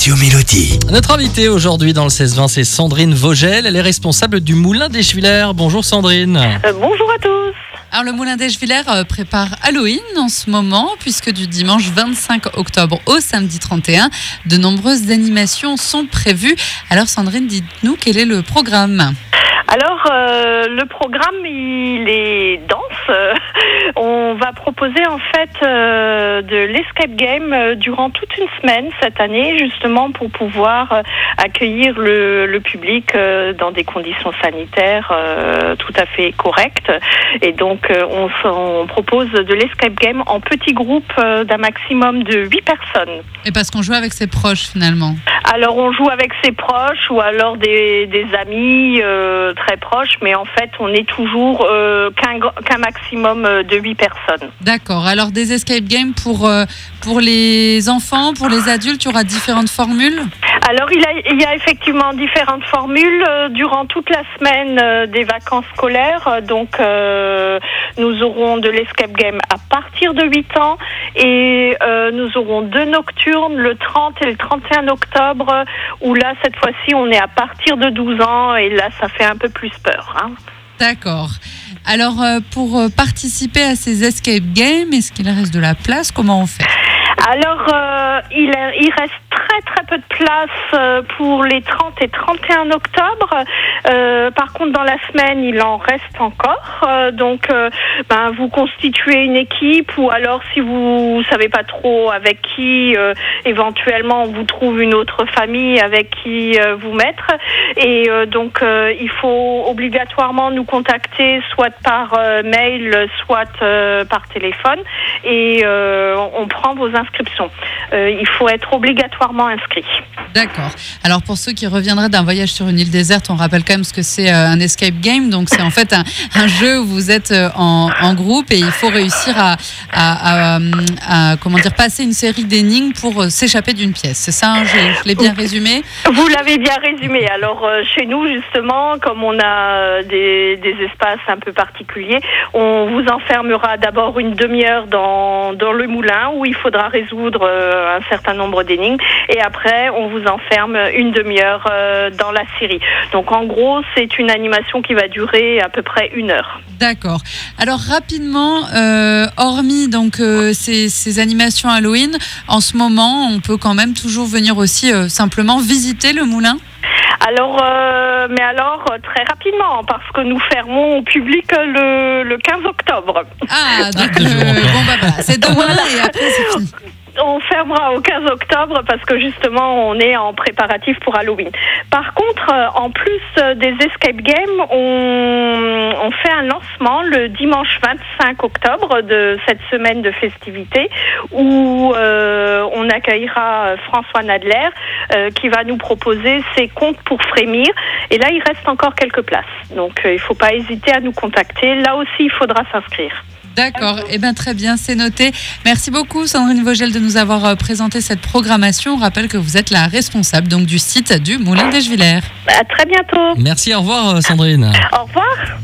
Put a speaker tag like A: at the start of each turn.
A: Radio Mélodie.
B: Notre invitée aujourd'hui dans le 16-20, c'est Sandrine Vogel. Elle est responsable du Moulin des Schwiller. Bonjour Sandrine.
C: Euh, bonjour à tous.
D: Alors le Moulin des Villers euh, prépare Halloween en ce moment, puisque du dimanche 25 octobre au samedi 31, de nombreuses animations sont prévues. Alors Sandrine, dites-nous quel est le programme
C: Alors, euh, le programme, il est dense. Euh, On va proposer en fait euh, de l'escape game euh, durant toute une semaine cette année, justement pour pouvoir euh, accueillir le, le public dans des conditions sanitaires tout à fait correctes. Et donc, on, on propose de l'escape game en petits groupes d'un maximum de 8 personnes.
D: Et parce qu'on joue avec ses proches finalement.
C: Alors on joue avec ses proches ou alors des, amis euh, très proches, mais en fait on est toujours euh, qu'un maximum euh, de 8 personnes.
D: D'accord. Alors des escape games pour, euh, pour les enfants, pour les adultes, il y aura différentes formules?
C: Alors il, a, il y a effectivement différentes formules euh, durant toute la semaine euh, des vacances scolaires. Donc euh, nous aurons de l'escape game à partir de 8 ans et nous aurons deux nocturnes le 30 et le 31 octobre où là cette fois-ci on est à partir de 12 ans et là ça fait un peu plus peur. hein.
D: D'accord. Alors pour participer à ces escape games, est-ce qu'il reste de la place? Comment on fait?
C: Alors, il reste très peu de place euh, pour les 30 et 31 octobre. Euh, par contre, dans la semaine, il en reste encore. Euh, donc, ben, vous constituez une équipe ou alors, si vous savez pas trop avec qui, éventuellement, on vous trouve une autre famille avec qui vous mettre. Et donc, il faut obligatoirement nous contacter soit par mail, soit par téléphone. Et on prend vos inscriptions. Il faut être obligatoirement
D: D'accord. Alors pour ceux qui reviendraient d'un voyage sur une île déserte, on rappelle quand même ce que c'est euh, un escape game. Donc c'est en fait un, un jeu où vous êtes euh, en, en groupe et il faut réussir à, à- à, euh, à, comment dire passer une série d'énigmes pour s'échapper d'une pièce. C'est ça, hein, je, je l'ai bien résumé?
C: Vous l'avez bien résumé. Alors chez nous justement, comme on a des, des espaces un peu particuliers, on vous enfermera d'abord une demi-heure dans, dans le moulin où il faudra résoudre un certain nombre d'énigmes et après on vous enferme une demi-heure euh, dans la série. Donc en gros c'est une animation qui va durer à peu près une heure.
D: D'accord. Alors rapidement, euh, hormis donc euh, ces, ces animations Halloween, en ce moment, on peut quand même toujours venir aussi euh, simplement visiter le moulin?
C: Alors, euh, mais alors très rapidement, parce que nous fermons au public le, le 15 octobre.
D: Ah, donc euh, bon bah c'est demain et après c'est fini.
C: On fermera au 15 octobre parce que justement on est en préparatif pour Halloween. Par contre, euh, en plus euh, des escape games, on, fait un lancement le dimanche 25 octobre de cette semaine de festivités où euh, on accueillera François Nadler qui va nous proposer ses contes pour frémir. Et là, il reste encore quelques places. Donc il ne faut pas hésiter à nous contacter. Là aussi, il faudra s'inscrire.
D: D'accord, eh bien très bien, c'est noté. Merci beaucoup Sandrine Vogel de nous avoir euh, présenté cette programmation. On rappelle que vous êtes la responsable donc du site du Moulin des Villers.
C: À très bientôt.
B: Merci, au revoir euh, Sandrine.
C: Au revoir.